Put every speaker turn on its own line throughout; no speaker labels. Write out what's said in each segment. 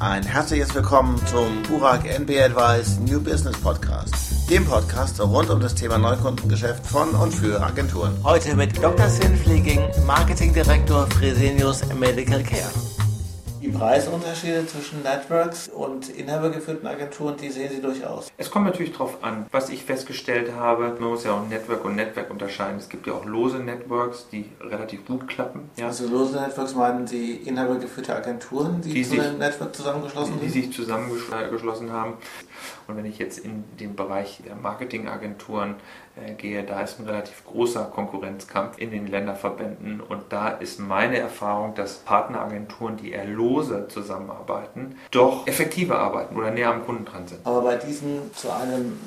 Ein herzliches Willkommen zum Burak NB Advice New Business Podcast, dem Podcast rund um das Thema Neukundengeschäft von und für Agenturen. Heute mit Dr. Sven Flieging, Marketingdirektor Fresenius Medical Care. Die Preisunterschiede zwischen Networks und inhabergeführten Agenturen, die sehen Sie durchaus.
Es kommt natürlich darauf an, was ich festgestellt habe. Man muss ja auch Network und Network unterscheiden. Es gibt ja auch lose Networks, die relativ gut klappen. Ja.
Also lose Networks meinen Sie inhabergeführte Agenturen, die, die zu einem Network zusammengeschlossen
sind? Die sich zusammengeschlossen haben. Und wenn ich jetzt in den Bereich der Marketingagenturen gehe, da ist ein relativ großer Konkurrenzkampf in den Länderverbänden. Und da ist meine Erfahrung, dass Partneragenturen, die eher lose zusammenarbeiten, doch effektiver arbeiten oder näher am Kunden dran sind.
Aber bei diesen zu einem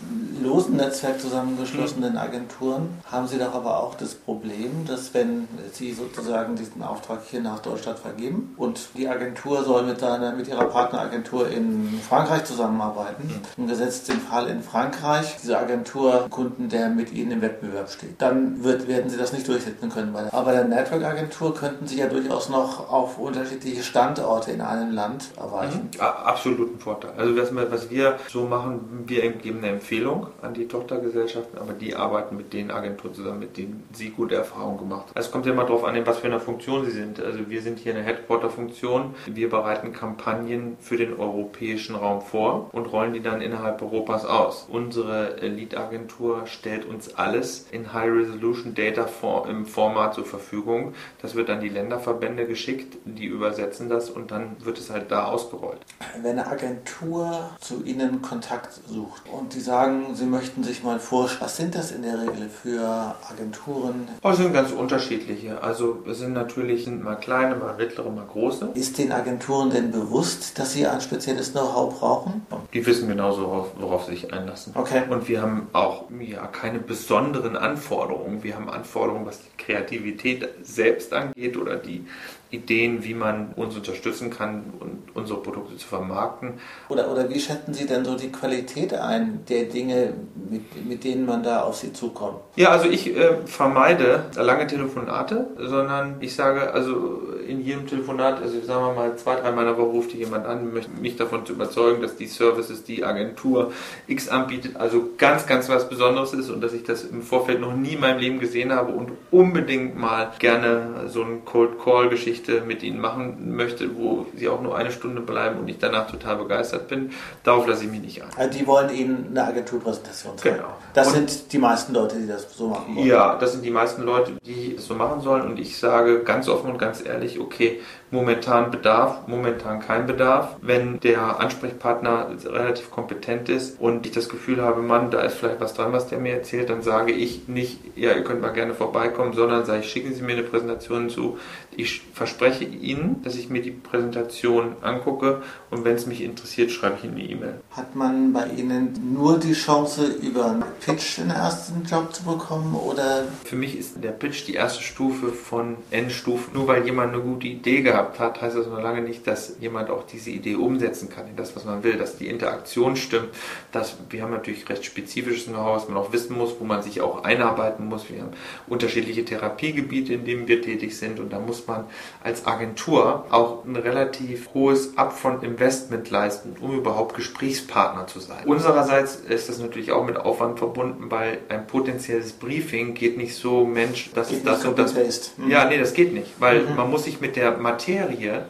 losen Netzwerk zusammengeschlossenen Agenturen haben Sie doch aber auch das Problem, dass wenn Sie sozusagen diesen Auftrag hier nach Deutschland vergeben und die Agentur soll mit, seiner, mit ihrer Partneragentur in Frankreich zusammenarbeiten, mhm. gesetzt den Fall in Frankreich, diese Agentur Kunden, der mit Ihnen im Wettbewerb steht, dann wird, werden Sie das nicht durchsetzen können. Aber bei der Network-Agentur könnten Sie ja durchaus noch auf unterschiedliche Standorte in einem Land erreichen.
Mhm. Absoluten Vorteil. Also was wir so machen, wir geben eine Empfehlung an die Tochtergesellschaften, aber die arbeiten mit den Agenturen zusammen, mit denen sie gute Erfahrungen gemacht haben. Es kommt ja immer darauf an, was für einer Funktion sie sind. Also wir sind hier eine Headquarter-Funktion. Wir bereiten Kampagnen für den europäischen Raum vor und rollen die dann innerhalb Europas aus. Unsere Lead-Agentur stellt uns alles in High-Resolution Data im Format zur Verfügung. Das wird dann die Länderverbände geschickt, die übersetzen das und dann wird es halt da ausgerollt.
Wenn eine Agentur zu Ihnen Kontakt sucht und die sagen, Sie möchten sich mal vorstellen, was sind das in der Regel für Agenturen?
Oh, es sind ganz unterschiedliche. Also es sind natürlich mal kleine, mal mittlere, mal große.
Ist den Agenturen denn bewusst, dass sie ein spezielles Know-how brauchen?
Die wissen genauso, worauf, worauf sie sich einlassen.
Okay.
Und wir haben auch ja, keine besonderen Anforderungen. Wir haben Anforderungen, was die Kreativität selbst angeht oder die Ideen, wie man uns unterstützen kann, und unsere Produkte zu vermarkten.
Oder, oder wie schätzen Sie denn so die Qualität ein der Dinge, mit, mit denen man da auf Sie zukommt?
Ja, also ich äh, vermeide lange Telefonate, sondern ich sage, also in jedem Telefonat, also sagen wir mal zwei, dreimal in der Woche ruft jemand an, möchte mich davon zu überzeugen, dass die Services, die Agentur X anbietet, also ganz, ganz was Besonderes ist und dass ich das im Vorfeld noch nie in meinem Leben gesehen habe und unbedingt mal gerne so eine Cold Call Geschichte mit ihnen machen möchte, wo sie auch nur eine Stunde bleiben und ich danach total begeistert bin. Darauf lasse ich mich nicht ein.
Also die wollen Ihnen eine Agenturpräsentation zeigen. Genau. Das und sind die meisten Leute, die das so machen wollen.
Ja, das sind die meisten Leute, die das so machen sollen und ich sage ganz offen und ganz ehrlich, okay, momentan Bedarf, momentan kein Bedarf. Wenn der Ansprechpartner relativ kompetent ist und ich das Gefühl habe, Mann, da ist vielleicht was dran, was der mir erzählt, dann sage ich nicht, ja, ihr könnt mal gerne vorbeikommen, sondern sage ich, schicken Sie mir eine Präsentation zu. Ich verspreche Ihnen, dass ich mir die Präsentation angucke und wenn es mich interessiert, schreibe ich Ihnen eine E-Mail.
Hat man bei Ihnen nur die Chance, über einen Pitch den ersten Job zu bekommen oder?
Für mich ist der Pitch die erste Stufe von N-Stufen. Nur weil jemand eine gute Idee gehabt hat, heißt das noch lange nicht, dass jemand auch diese Idee umsetzen kann in das, was man will, dass die Interaktion stimmt. Dass, wir haben natürlich recht spezifisches Know-how, was man auch wissen muss, wo man sich auch einarbeiten muss. Wir haben unterschiedliche Therapiegebiete, in denen wir tätig sind und da muss man als Agentur auch ein relativ hohes Upfront-Investment leisten, um überhaupt Gesprächspartner zu sein. Unsererseits ist das natürlich auch mit Aufwand verbunden, weil ein potenzielles Briefing geht nicht so, Mensch, das geht ist das und das. Mhm. Ja, nee, das geht nicht, weil mhm. man muss sich mit der Materie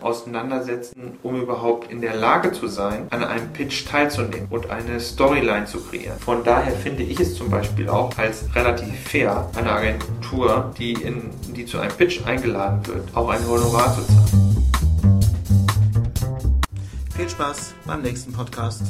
auseinandersetzen, um überhaupt in der Lage zu sein, an einem Pitch teilzunehmen und eine Storyline zu kreieren. Von daher finde ich es zum Beispiel auch als relativ fair, eine Agentur, die, in, die zu einem Pitch eingeladen wird, auch ein Honorar zu zahlen.
Viel Spaß beim nächsten Podcast.